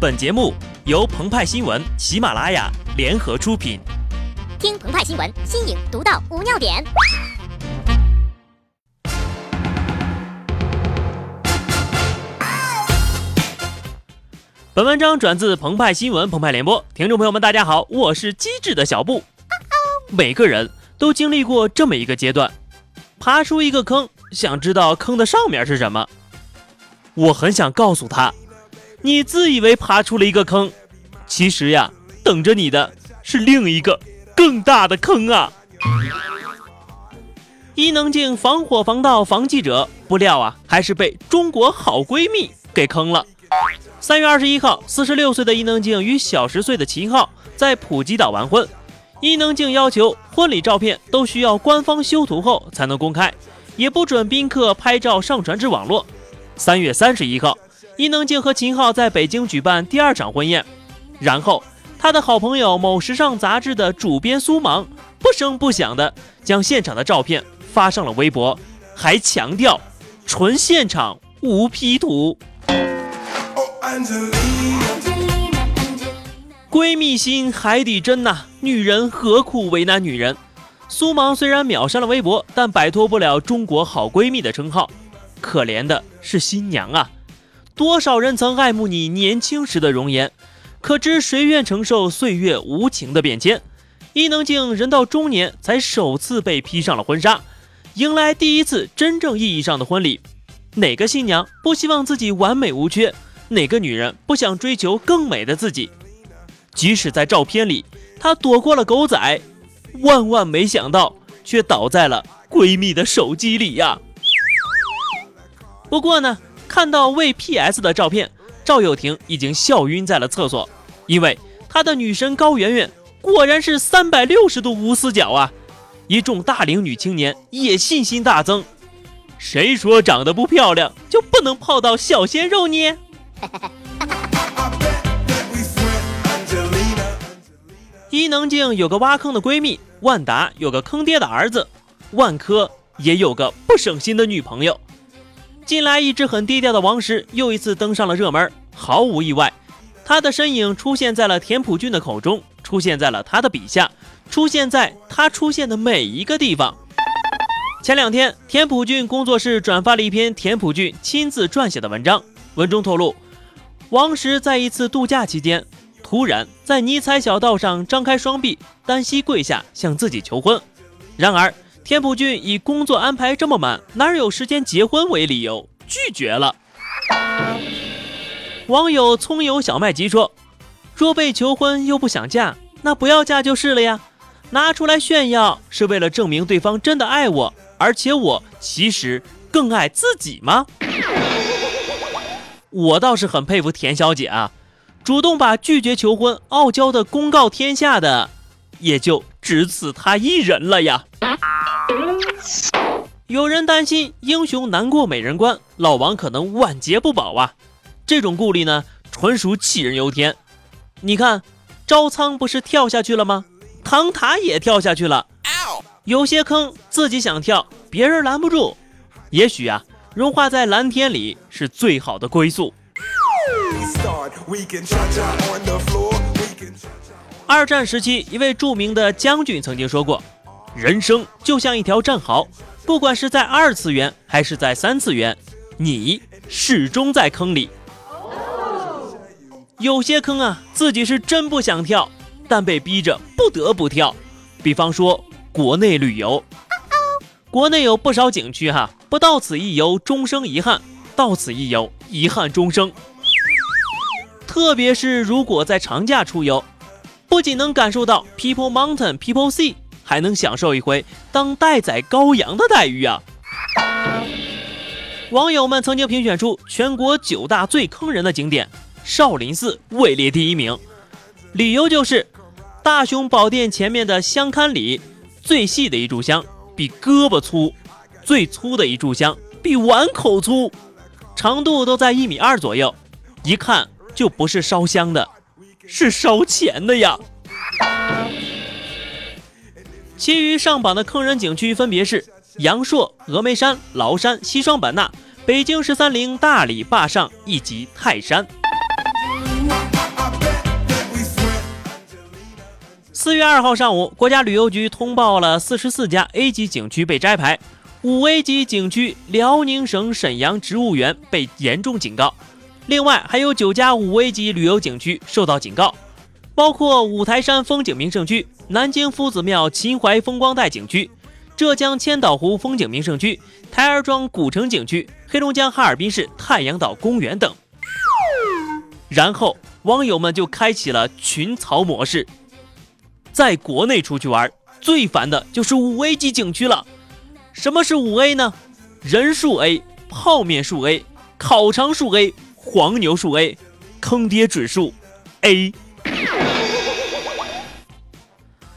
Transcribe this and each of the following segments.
本节目由澎湃新闻、喜马拉雅联合出品。听澎湃新闻，新颖独到，无尿点。本文章转自澎湃新闻、澎湃联播，听众朋友们，大家好，我是机智的小布。每个人都经历过这么一个阶段，爬出一个坑，想知道坑的上面是什么。我很想告诉他。你自以为爬出了一个坑，其实呀，等着你的是另一个更大的坑啊！伊能静防火防盗防记者，不料啊，还是被中国好闺蜜给坑了。三月二十一号，四十六岁的伊能静与小十岁的秦昊在普吉岛完婚。伊能静要求婚礼照片都需要官方修图后才能公开，也不准宾客拍照上传至网络。三月三十一号。伊能静和秦昊在北京举办第二场婚宴，然后他的好朋友某时尚杂志的主编苏芒不声不响的将现场的照片发上了微博，还强调纯现场无 P 图。闺蜜心海底针呐，女人何苦为难女人？苏芒虽然秒删了微博，但摆脱不了中国好闺蜜的称号。可怜的是新娘啊！多少人曾爱慕你年轻时的容颜，可知谁愿承受岁月无情的变迁？伊能静人到中年才首次被披上了婚纱，迎来第一次真正意义上的婚礼。哪个新娘不希望自己完美无缺？哪个女人不想追求更美的自己？即使在照片里，她躲过了狗仔，万万没想到，却倒在了闺蜜的手机里呀。不过呢。看到未 PS 的照片，赵又廷已经笑晕在了厕所，因为他的女神高圆圆果然是三百六十度无死角啊！一众大龄女青年也信心大增。谁说长得不漂亮就不能泡到小鲜肉呢？伊能静有个挖坑的闺蜜，万达有个坑爹的儿子，万科也有个不省心的女朋友。近来一直很低调的王石又一次登上了热门，毫无意外，他的身影出现在了田朴珺的口中，出现在了他的笔下，出现在他出现的每一个地方。前两天，田朴珺工作室转发了一篇田朴珺亲自撰写的文章，文中透露，王石在一次度假期间，突然在尼采小道上张开双臂，单膝跪下向自己求婚，然而。田朴珺以工作安排这么满，哪有时间结婚为理由拒绝了。网友葱油小麦吉说：“若被求婚又不想嫁，那不要嫁就是了呀！拿出来炫耀是为了证明对方真的爱我，而且我其实更爱自己吗？”我倒是很佩服田小姐啊，主动把拒绝求婚傲娇的公告天下的，也就只此她一人了呀。有人担心英雄难过美人关，老王可能晚节不保啊！这种顾虑呢，纯属杞人忧天。你看，招仓不是跳下去了吗？唐塔也跳下去了。有些坑自己想跳，别人拦不住。也许啊，融化在蓝天里是最好的归宿。二战时期，一位著名的将军曾经说过。人生就像一条战壕，不管是在二次元还是在三次元，你始终在坑里。有些坑啊，自己是真不想跳，但被逼着不得不跳。比方说国内旅游，国内有不少景区哈，不到此一游终生遗憾，到此一游遗憾终生。特别是如果在长假出游，不仅能感受到 People Mountain People Sea。还能享受一回当待宰羔羊的待遇啊！网友们曾经评选出全国九大最坑人的景点，少林寺位列第一名。理由就是大雄宝殿前面的香龛里，最细的一炷香比胳膊粗，最粗的一炷香比碗口粗，长度都在一米二左右，一看就不是烧香的，是烧钱的呀！其余上榜的坑人景区分别是阳朔峨眉山崂山西双版纳北京十三陵大理坝上以及泰山。四月二号上午国家旅游局通报了四十四家 a 级景区被摘牌五 a 级景区辽宁省沈阳植物园被严重警告。另外还有九家五 a 级旅游景区受到警告包括五台山风景名胜区南京夫子庙秦淮风光带景区、浙江千岛湖风景名胜区、台儿庄古城景区、黑龙江哈尔滨市太阳岛公园等。然后网友们就开启了群嘲模式。在国内出去玩，最烦的就是五 A 级景区了。什么是五 A 呢？人数 A，泡面数 A，烤肠数 A，黄牛数 A，坑爹指数 A。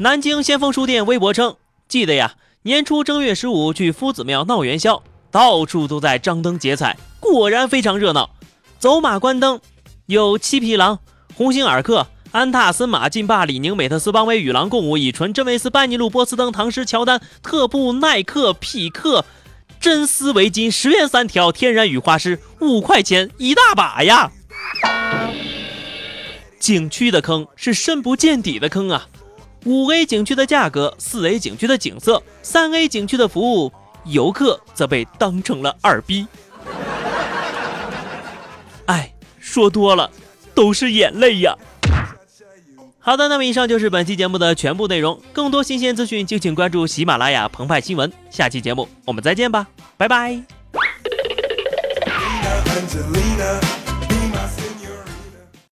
南京先锋书店微博称，记得呀，年初正月十五去夫子庙闹元宵，到处都在张灯结彩，果然非常热闹。走马观灯，有七匹狼、鸿星尔克。安踏、森马、劲霸、李宁、美特斯邦威、与狼共舞、乙醇、真维斯、班尼路、波司登、唐诗、乔丹、特步、耐克、匹克、真丝围巾，十元三条，天然羽花师，五块钱一大把呀！景区的坑是深不见底的坑啊！五 A 景区的价格，四 A 景区的景色，三 A 景区的服务，游客则被当成了二逼。哎，说多了都是眼泪呀！好的，那么以上就是本期节目的全部内容。更多新鲜资讯，敬请关注喜马拉雅澎湃新闻。下期节目我们再见吧，拜拜。